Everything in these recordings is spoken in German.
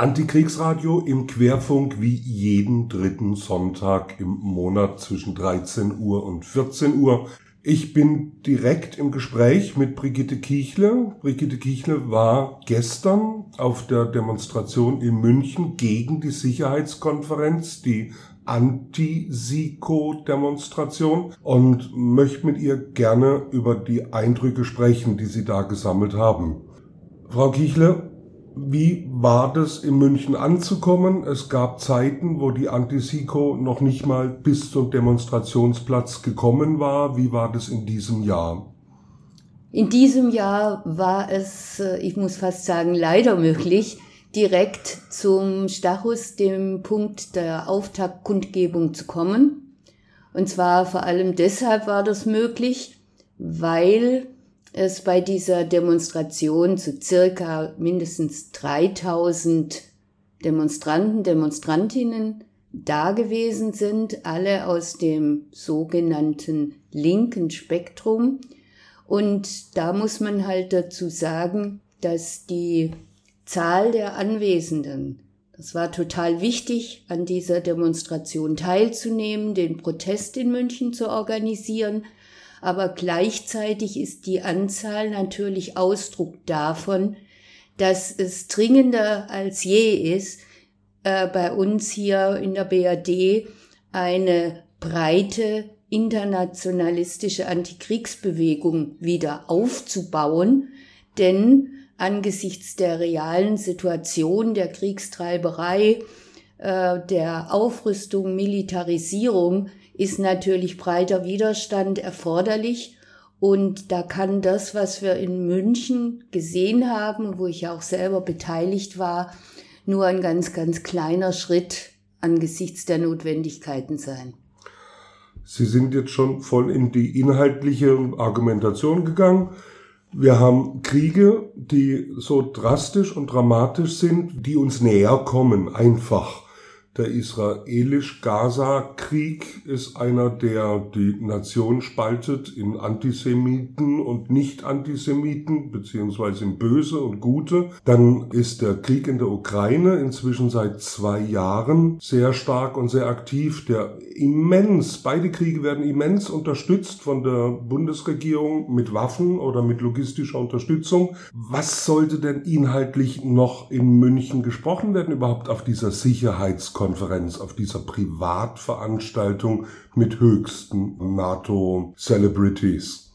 Antikriegsradio im Querfunk wie jeden dritten Sonntag im Monat zwischen 13 Uhr und 14 Uhr. Ich bin direkt im Gespräch mit Brigitte Kiechle. Brigitte Kiechle war gestern auf der Demonstration in München gegen die Sicherheitskonferenz, die Anti-Siko-Demonstration und möchte mit ihr gerne über die Eindrücke sprechen, die Sie da gesammelt haben. Frau Kiechle, wie war das in München anzukommen? Es gab Zeiten, wo die Antisiko noch nicht mal bis zum Demonstrationsplatz gekommen war. Wie war das in diesem Jahr? In diesem Jahr war es, äh, ich muss fast sagen, leider möglich, direkt zum Stachus, dem Punkt der Auftaktkundgebung zu kommen. Und zwar vor allem deshalb war das möglich, weil es bei dieser Demonstration zu circa mindestens 3000 Demonstranten, Demonstrantinnen da gewesen sind, alle aus dem sogenannten linken Spektrum. Und da muss man halt dazu sagen, dass die Zahl der Anwesenden, das war total wichtig, an dieser Demonstration teilzunehmen, den Protest in München zu organisieren, aber gleichzeitig ist die Anzahl natürlich Ausdruck davon, dass es dringender als je ist, äh, bei uns hier in der BRD eine breite internationalistische Antikriegsbewegung wieder aufzubauen, denn angesichts der realen Situation der Kriegstreiberei, äh, der Aufrüstung, Militarisierung ist natürlich breiter Widerstand erforderlich. Und da kann das, was wir in München gesehen haben, wo ich auch selber beteiligt war, nur ein ganz, ganz kleiner Schritt angesichts der Notwendigkeiten sein. Sie sind jetzt schon voll in die inhaltliche Argumentation gegangen. Wir haben Kriege, die so drastisch und dramatisch sind, die uns näher kommen, einfach. Der israelisch-Gaza-Krieg ist einer, der die Nation spaltet in Antisemiten und Nicht-Antisemiten, beziehungsweise in Böse und Gute. Dann ist der Krieg in der Ukraine inzwischen seit zwei Jahren sehr stark und sehr aktiv, der immens, beide Kriege werden immens unterstützt von der Bundesregierung mit Waffen oder mit logistischer Unterstützung. Was sollte denn inhaltlich noch in München gesprochen werden überhaupt auf dieser Sicherheitskonferenz? Konferenz, auf dieser Privatveranstaltung mit höchsten NATO-Celebrities?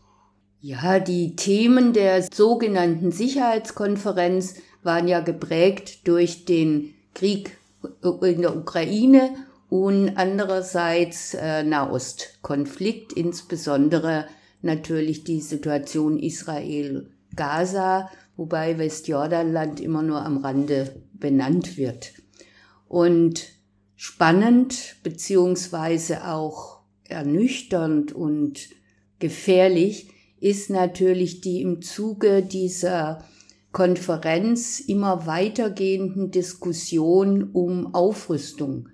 Ja, die Themen der sogenannten Sicherheitskonferenz waren ja geprägt durch den Krieg in der Ukraine und andererseits äh, Nahostkonflikt, insbesondere natürlich die Situation Israel-Gaza, wobei Westjordanland immer nur am Rande benannt wird. Und spannend beziehungsweise auch ernüchternd und gefährlich ist natürlich die im Zuge dieser Konferenz immer weitergehenden Diskussion um Aufrüstung.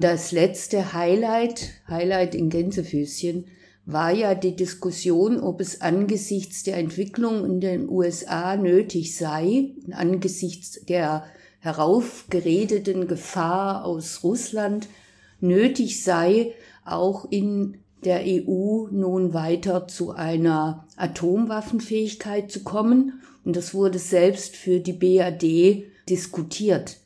Das letzte Highlight, Highlight in Gänsefüßchen, war ja die Diskussion, ob es angesichts der Entwicklung in den USA nötig sei, angesichts der heraufgeredeten Gefahr aus Russland nötig sei, auch in der EU nun weiter zu einer Atomwaffenfähigkeit zu kommen. Und das wurde selbst für die BAD diskutiert.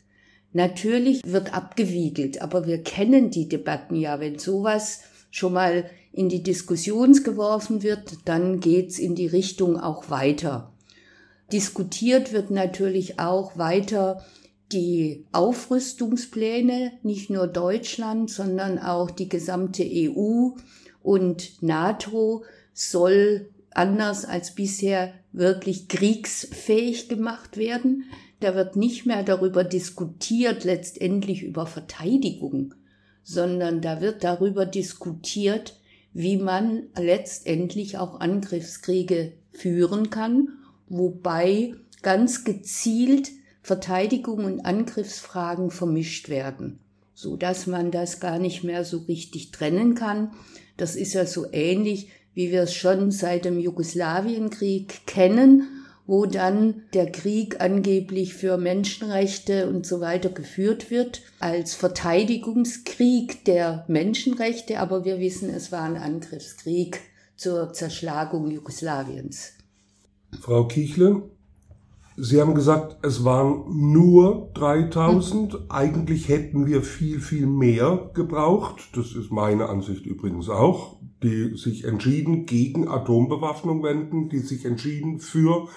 Natürlich wird abgewiegelt, aber wir kennen die Debatten ja. Wenn sowas schon mal in die Diskussion geworfen wird, dann geht's in die Richtung auch weiter. Diskutiert wird natürlich auch weiter die Aufrüstungspläne, nicht nur Deutschland, sondern auch die gesamte EU und NATO soll anders als bisher wirklich kriegsfähig gemacht werden. Da wird nicht mehr darüber diskutiert, letztendlich über Verteidigung, sondern da wird darüber diskutiert, wie man letztendlich auch Angriffskriege führen kann, wobei ganz gezielt Verteidigung und Angriffsfragen vermischt werden, so dass man das gar nicht mehr so richtig trennen kann. Das ist ja so ähnlich, wie wir es schon seit dem Jugoslawienkrieg kennen, wo dann der Krieg angeblich für Menschenrechte und so weiter geführt wird, als Verteidigungskrieg der Menschenrechte, aber wir wissen, es war ein Angriffskrieg zur Zerschlagung Jugoslawiens. Frau Kichle, Sie haben gesagt, es waren nur 3000. Mhm. Eigentlich hätten wir viel, viel mehr gebraucht. Das ist meine Ansicht übrigens auch. Die sich entschieden gegen Atombewaffnung wenden, die sich entschieden für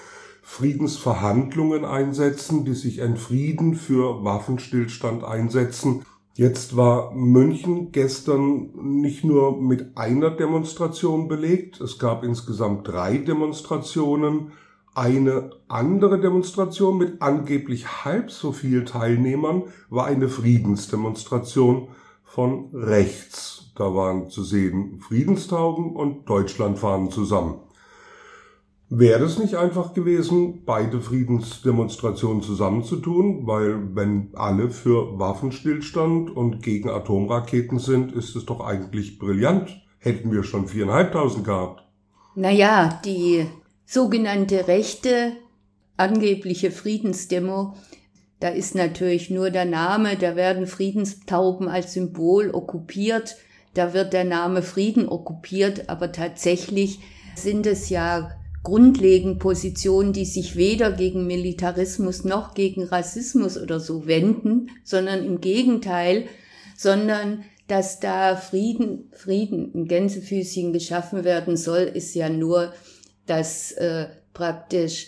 Friedensverhandlungen einsetzen, die sich entschieden für Waffenstillstand einsetzen. Jetzt war München gestern nicht nur mit einer Demonstration belegt, es gab insgesamt drei Demonstrationen eine andere Demonstration mit angeblich halb so viel Teilnehmern war eine Friedensdemonstration von rechts. Da waren zu sehen Friedenstauben und Deutschlandfahnen zusammen. Wäre es nicht einfach gewesen, beide Friedensdemonstrationen zusammenzutun, weil wenn alle für Waffenstillstand und gegen Atomraketen sind, ist es doch eigentlich brillant. Hätten wir schon viereinhalbtausend gehabt. Naja, die sogenannte rechte angebliche Friedensdemo, da ist natürlich nur der Name, da werden Friedenstauben als Symbol okkupiert, da wird der Name Frieden okkupiert, aber tatsächlich sind es ja grundlegend Positionen, die sich weder gegen Militarismus noch gegen Rassismus oder so wenden, sondern im Gegenteil, sondern dass da Frieden, Frieden in Gänsefüßchen geschaffen werden soll, ist ja nur dass äh, praktisch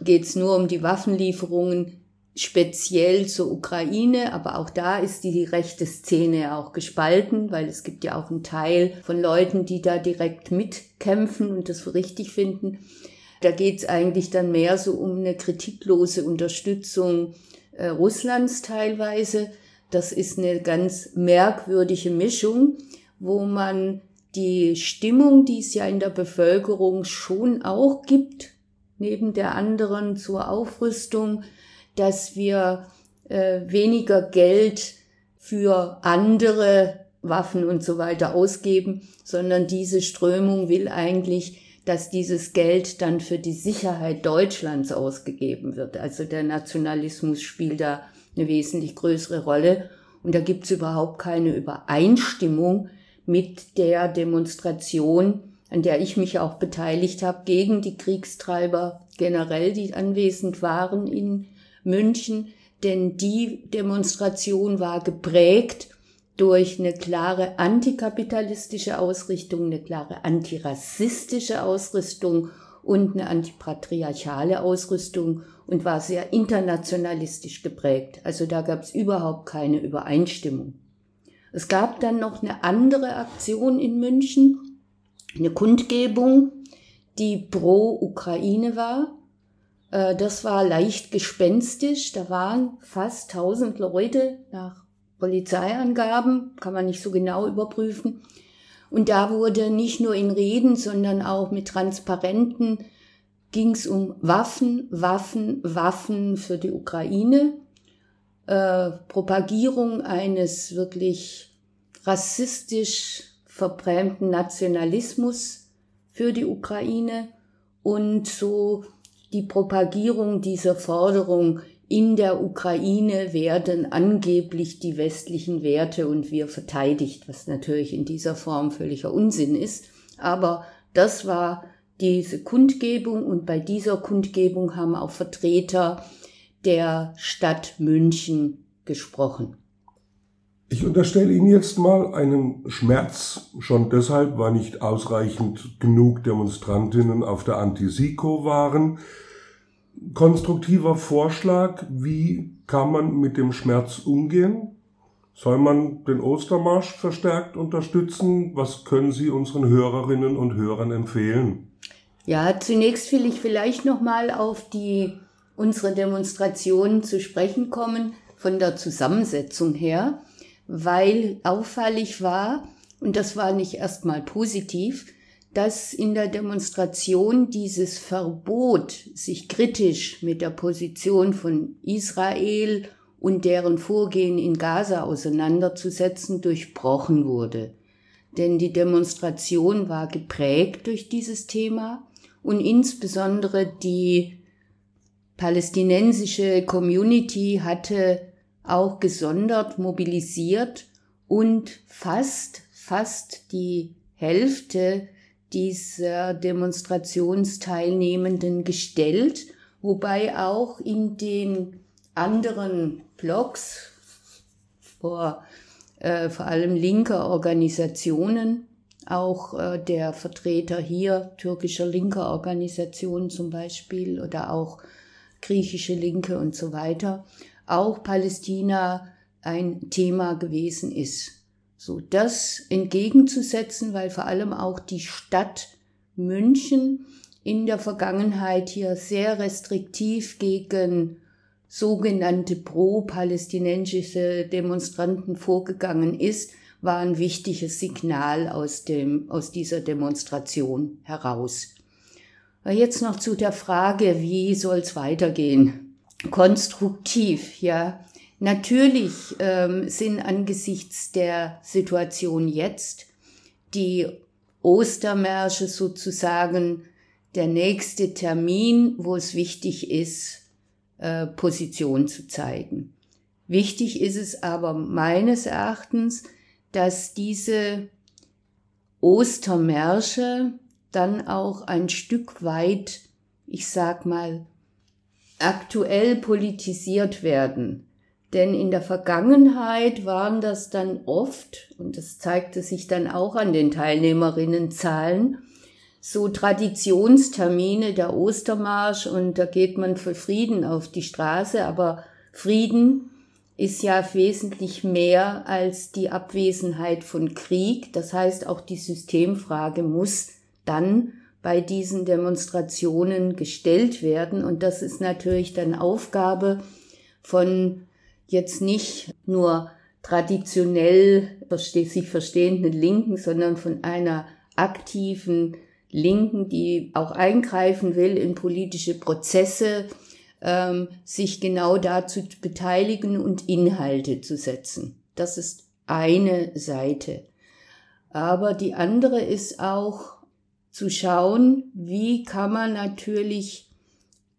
geht es nur um die Waffenlieferungen speziell zur Ukraine, aber auch da ist die rechte Szene auch gespalten, weil es gibt ja auch einen Teil von Leuten, die da direkt mitkämpfen und das für richtig finden. Da geht es eigentlich dann mehr so um eine kritiklose Unterstützung äh, Russlands teilweise. Das ist eine ganz merkwürdige Mischung, wo man die Stimmung, die es ja in der Bevölkerung schon auch gibt, neben der anderen zur Aufrüstung, dass wir äh, weniger Geld für andere Waffen und so weiter ausgeben, sondern diese Strömung will eigentlich, dass dieses Geld dann für die Sicherheit Deutschlands ausgegeben wird. Also der Nationalismus spielt da eine wesentlich größere Rolle und da gibt es überhaupt keine Übereinstimmung mit der Demonstration, an der ich mich auch beteiligt habe, gegen die Kriegstreiber generell, die anwesend waren in München. Denn die Demonstration war geprägt durch eine klare antikapitalistische Ausrichtung, eine klare antirassistische Ausrichtung und eine antipatriarchale Ausrüstung und war sehr internationalistisch geprägt. Also da gab es überhaupt keine Übereinstimmung. Es gab dann noch eine andere Aktion in München, eine Kundgebung, die pro Ukraine war. Äh, das war leicht gespenstisch. Da waren fast 1000 Leute nach Polizeiangaben, kann man nicht so genau überprüfen. Und da wurde nicht nur in Reden, sondern auch mit Transparenten ging es um Waffen, Waffen, Waffen für die Ukraine äh, Propagierung eines wirklich rassistisch verbrämten Nationalismus für die Ukraine und so die Propagierung dieser Forderung, in der Ukraine werden angeblich die westlichen Werte und wir verteidigt, was natürlich in dieser Form völliger Unsinn ist. Aber das war diese Kundgebung und bei dieser Kundgebung haben auch Vertreter der Stadt München gesprochen. Ich unterstelle Ihnen jetzt mal einen Schmerz, schon deshalb, weil nicht ausreichend genug Demonstrantinnen auf der Antisiko waren. Konstruktiver Vorschlag, wie kann man mit dem Schmerz umgehen? Soll man den Ostermarsch verstärkt unterstützen? Was können Sie unseren Hörerinnen und Hörern empfehlen? Ja, zunächst will ich vielleicht noch mal auf die unsere Demonstrationen zu sprechen kommen von der Zusammensetzung her, weil auffällig war, und das war nicht erstmal positiv, dass in der Demonstration dieses Verbot, sich kritisch mit der Position von Israel und deren Vorgehen in Gaza auseinanderzusetzen, durchbrochen wurde. Denn die Demonstration war geprägt durch dieses Thema und insbesondere die palästinensische Community hatte auch gesondert mobilisiert und fast, fast die Hälfte dieser Demonstrationsteilnehmenden gestellt, wobei auch in den anderen Blogs, vor, äh, vor allem linker Organisationen, auch äh, der Vertreter hier türkischer linker Organisationen zum Beispiel oder auch griechische Linke und so weiter, auch Palästina ein Thema gewesen ist. So das entgegenzusetzen, weil vor allem auch die Stadt München in der Vergangenheit hier sehr restriktiv gegen sogenannte pro-palästinensische Demonstranten vorgegangen ist, war ein wichtiges Signal aus dem, aus dieser Demonstration heraus. Jetzt noch zu der Frage, wie soll es weitergehen? Konstruktiv, ja. Natürlich ähm, sind angesichts der Situation jetzt die Ostermärsche sozusagen der nächste Termin, wo es wichtig ist, äh, Position zu zeigen. Wichtig ist es aber meines Erachtens, dass diese Ostermärsche dann auch ein Stück weit, ich sag mal, aktuell politisiert werden. Denn in der Vergangenheit waren das dann oft, und das zeigte sich dann auch an den Teilnehmerinnenzahlen, so Traditionstermine, der Ostermarsch, und da geht man für Frieden auf die Straße, aber Frieden ist ja wesentlich mehr als die Abwesenheit von Krieg. Das heißt, auch die Systemfrage muss dann bei diesen Demonstrationen gestellt werden. Und das ist natürlich dann Aufgabe von jetzt nicht nur traditionell sich verstehenden Linken, sondern von einer aktiven Linken, die auch eingreifen will in politische Prozesse, ähm, sich genau dazu beteiligen und Inhalte zu setzen. Das ist eine Seite. Aber die andere ist auch zu schauen, wie kann man natürlich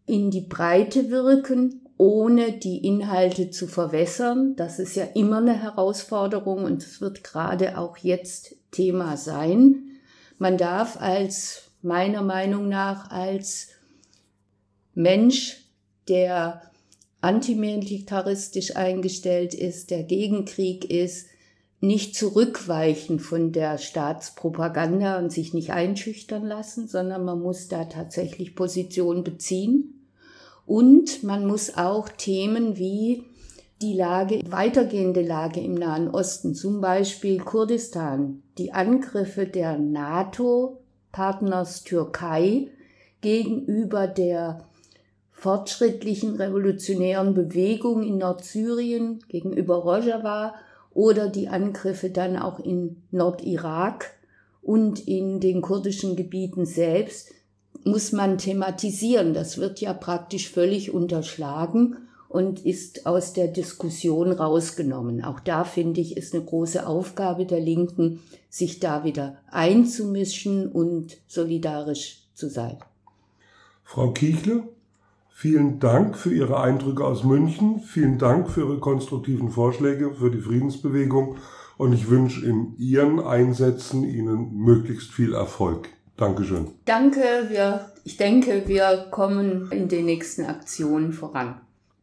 in die Breite wirken ohne die Inhalte zu verwässern. Das ist ja immer eine Herausforderung und es wird gerade auch jetzt Thema sein. Man darf als, meiner Meinung nach, als Mensch, der antimilitaristisch eingestellt ist, der gegen Krieg ist, nicht zurückweichen von der Staatspropaganda und sich nicht einschüchtern lassen, sondern man muss da tatsächlich Position beziehen. Und man muss auch Themen wie die Lage, weitergehende Lage im Nahen Osten, zum Beispiel Kurdistan, die Angriffe der NATO-Partners Türkei gegenüber der fortschrittlichen revolutionären Bewegung in Nordsyrien gegenüber Rojava oder die Angriffe dann auch in Nordirak und in den kurdischen Gebieten selbst, muss man thematisieren. Das wird ja praktisch völlig unterschlagen und ist aus der Diskussion rausgenommen. Auch da finde ich, ist eine große Aufgabe der Linken, sich da wieder einzumischen und solidarisch zu sein. Frau Kiechle, vielen Dank für Ihre Eindrücke aus München. Vielen Dank für Ihre konstruktiven Vorschläge für die Friedensbewegung. Und ich wünsche in Ihren Einsätzen Ihnen möglichst viel Erfolg. Dankeschön. Danke. Wir, ich denke, wir kommen in den nächsten Aktionen voran.